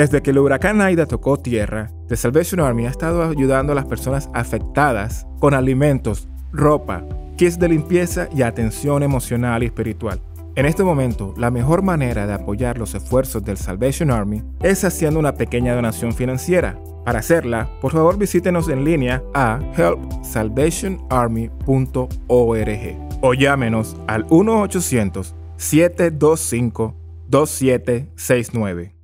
Desde que el huracán Aida tocó tierra, The Salvation Army ha estado ayudando a las personas afectadas con alimentos, ropa, kits de limpieza y atención emocional y espiritual. En este momento, la mejor manera de apoyar los esfuerzos del Salvation Army es haciendo una pequeña donación financiera. Para hacerla, por favor visítenos en línea a helpsalvationarmy.org o llámenos al 1-800-725-2769.